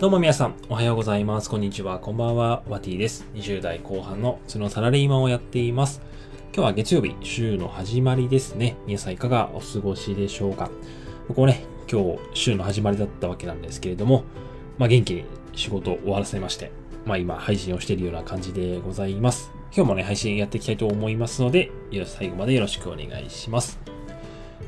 どうも皆さん、おはようございます。こんにちは。こんばんは。ワティです。20代後半の普通のサラリーマンをやっています。今日は月曜日、週の始まりですね。皆さんいかがお過ごしでしょうか僕もね、今日週の始まりだったわけなんですけれども、まあ元気に仕事を終わらせまして、まあ今配信をしているような感じでございます。今日もね、配信やっていきたいと思いますので、最後までよろしくお願いします。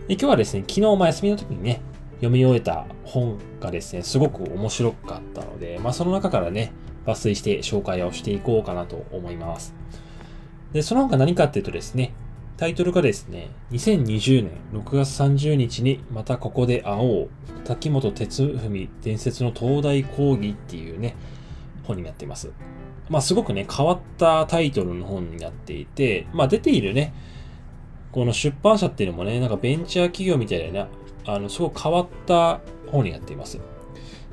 で今日はですね、昨日、まあ、休みの時にね、読み終えた本がですね、すごく面白かったので、まあ、その中からね、抜粋して紹介をしていこうかなと思います。で、その本が何かっていうとですね、タイトルがですね、2020年6月30日にまたここで会おう、滝本哲文伝説の東大講義っていうね、本になっています。まあすごくね、変わったタイトルの本になっていて、まあ出ているね、この出版社っていうのもね、なんかベンチャー企業みたいな、あの、すごく変わった本になっています。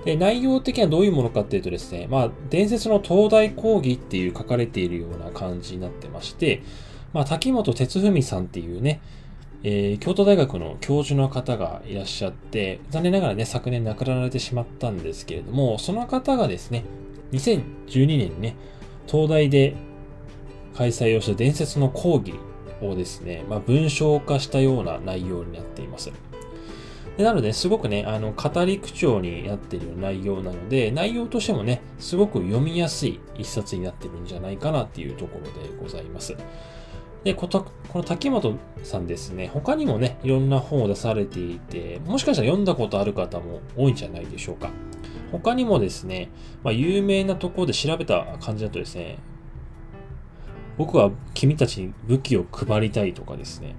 で、内容的にはどういうものかっていうとですね、まあ、伝説の東大講義っていう書かれているような感じになってまして、まあ、滝本哲文さんっていうね、えー、京都大学の教授の方がいらっしゃって、残念ながらね、昨年亡くなられてしまったんですけれども、その方がですね、2012年にね、東大で開催をした伝説の講義をですね、まあ、文章化したような内容になっています。でなので、すごくね、あの、語り口調になっている内容なので、内容としてもね、すごく読みやすい一冊になってるんじゃないかなっていうところでございます。で、この滝本さんですね、他にもね、いろんな本を出されていて、もしかしたら読んだことある方も多いんじゃないでしょうか。他にもですね、まあ、有名なところで調べた感じだとですね、僕は君たちに武器を配りたいとかですね。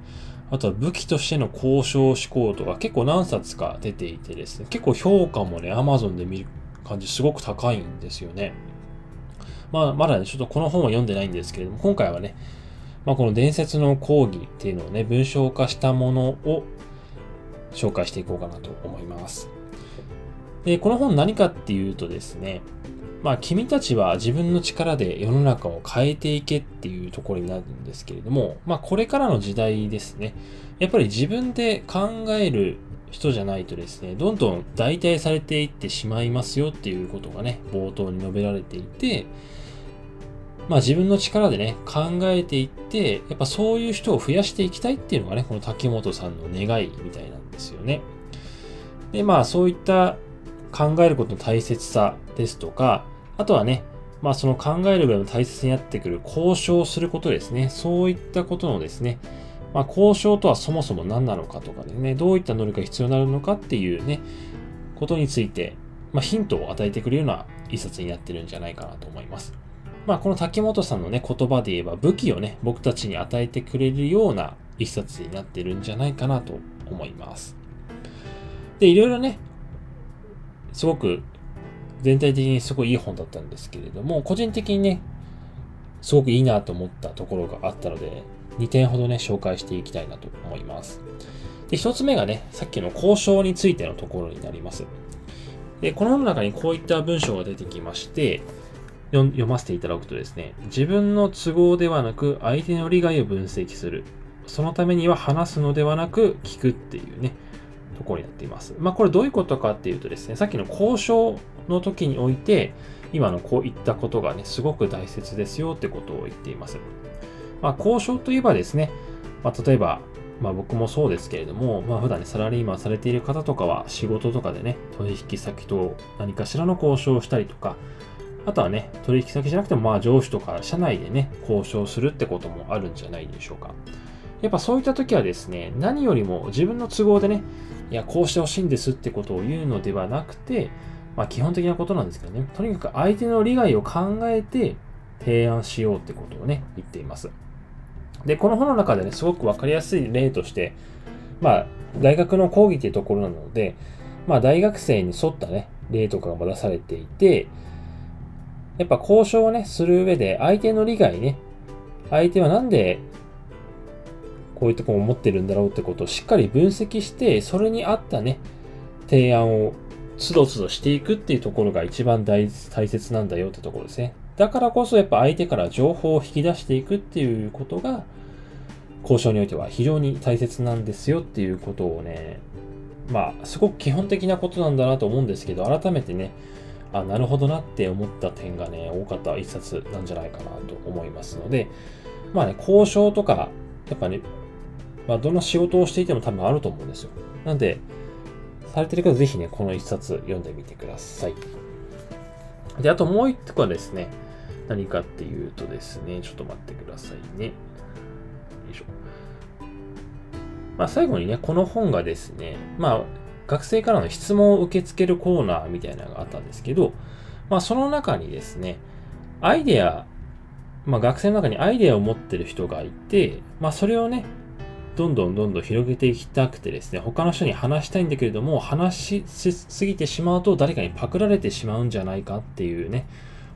あとは武器としての交渉志向とか結構何冊か出ていてですね、結構評価もね、Amazon で見る感じすごく高いんですよね。まあ、まだね、ちょっとこの本は読んでないんですけれども、今回はね、まあ、この伝説の講義っていうのをね、文章化したものを紹介していこうかなと思います。で、この本何かっていうとですね、まあ、君たちは自分の力で世の中を変えていけっていうところになるんですけれども、まあ、これからの時代ですね。やっぱり自分で考える人じゃないとですね、どんどん代替されていってしまいますよっていうことがね、冒頭に述べられていて、まあ自分の力でね、考えていって、やっぱそういう人を増やしていきたいっていうのがね、この竹本さんの願いみたいなんですよね。で、まあそういった考えることの大切さですとか、あとはね、まあその考える上でも大切になってくる交渉することですね。そういったことのですね、まあ交渉とはそもそも何なのかとかですね、どういった能力が必要になるのかっていうね、ことについて、まあヒントを与えてくれるような一冊になってるんじゃないかなと思います。まあこの竹本さんのね、言葉で言えば武器をね、僕たちに与えてくれるような一冊になってるんじゃないかなと思います。で、いろいろね、すごく全体的にすごいいい本だったんですけれども、個人的にね、すごくいいなと思ったところがあったので、2点ほどね、紹介していきたいなと思います。で、1つ目がね、さっきの交渉についてのところになります。で、この本の中にこういった文章が出てきまして、読ませていただくとですね、自分の都合ではなく相手の利害を分析する。そのためには話すのではなく聞くっていうね、ところになっています。まあこれどういうことかっていうとですね、さっきの交渉の時において、今のこういったことがね、すごく大切ですよってことを言っています。まあ交渉といえばですね、まあ例えば、まあ僕もそうですけれども、まあ普段ね、サラリーマンされている方とかは仕事とかでね、取引先と何かしらの交渉をしたりとか、あとはね、取引先じゃなくてもまあ上司とか社内でね、交渉するってこともあるんじゃないでしょうか。やっぱそういった時はですね、何よりも自分の都合でね、いや、こうしてほしいんですってことを言うのではなくて、まあ基本的なことなんですけどね、とにかく相手の利害を考えて提案しようってことをね、言っています。で、この本の中でね、すごくわかりやすい例として、まあ、大学の講義っていうところなので、まあ大学生に沿ったね、例とかが出されていて、やっぱ交渉をね、する上で相手の利害ね、相手はなんでこういうとこを持ってるんだろうってことをしっかり分析して、それに合ったね、提案をつどつどしていくっていうところが一番大切なんだよってところですね。だからこそやっぱ相手から情報を引き出していくっていうことが、交渉においては非常に大切なんですよっていうことをね、まあ、すごく基本的なことなんだなと思うんですけど、改めてね、あ、なるほどなって思った点がね、多かった一冊なんじゃないかなと思いますので、まあね、交渉とか、やっぱね、まあ、どの仕事をしていても多分あると思うんですよ。なんで、されてる方ぜひね、この一冊読んでみてください。で、あともう一個はですね、何かっていうとですね、ちょっと待ってくださいね。よいしょ。まあ、最後にね、この本がですね、まあ、学生からの質問を受け付けるコーナーみたいなのがあったんですけど、まあ、その中にですね、アイデア、まあ、学生の中にアイデアを持ってる人がいて、まあ、それをね、どんどんどんどん広げていきたくてですね、他の人に話したいんだけれども、話しすぎてしまうと誰かにパクられてしまうんじゃないかっていうね、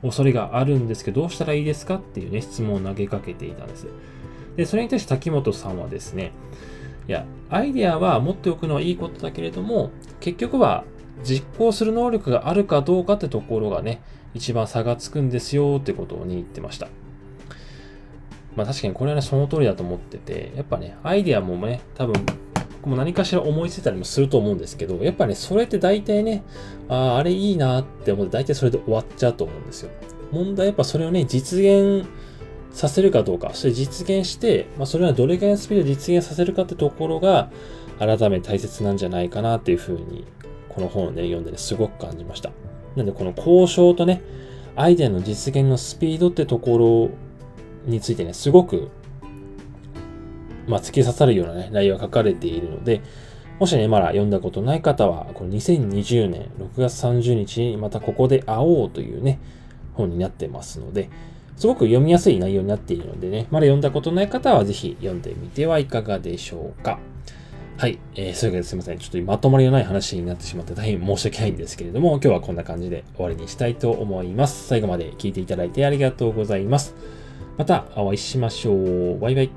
恐れがあるんですけど、どうしたらいいですかっていうね、質問を投げかけていたんです。で、それに対して滝本さんはですね、いや、アイデアは持っておくのはいいことだけれども、結局は実行する能力があるかどうかってところがね、一番差がつくんですよってことに言ってました。まあ確かにこれはね、その通りだと思ってて、やっぱね、アイデアもね、多分、も何かしら思いついたりもすると思うんですけど、やっぱね、それって大体ね、ああ、あれいいなって思って大体それで終わっちゃうと思うんですよ。問題はやっぱそれをね、実現させるかどうか、それ実現して、まあ、それはどれぐらいのスピードで実現させるかってところが、改めて大切なんじゃないかなっていうふうに、この本をね、読んでね、すごく感じました。なんで、この交渉とね、アイデアの実現のスピードってところについてね、すごく、まあ、突き刺さるようなね、内容が書かれているので、もしね、まだ読んだことない方は、この2020年6月30日にまたここで会おうというね、本になってますので、すごく読みやすい内容になっているのでね、まだ読んだことない方はぜひ読んでみてはいかがでしょうか。はい。えー、そういうわけですいません。ちょっとまとまりのない話になってしまって大変申し訳ないんですけれども、今日はこんな感じで終わりにしたいと思います。最後まで聞いていただいてありがとうございます。またお会いしましょう。バイバイ。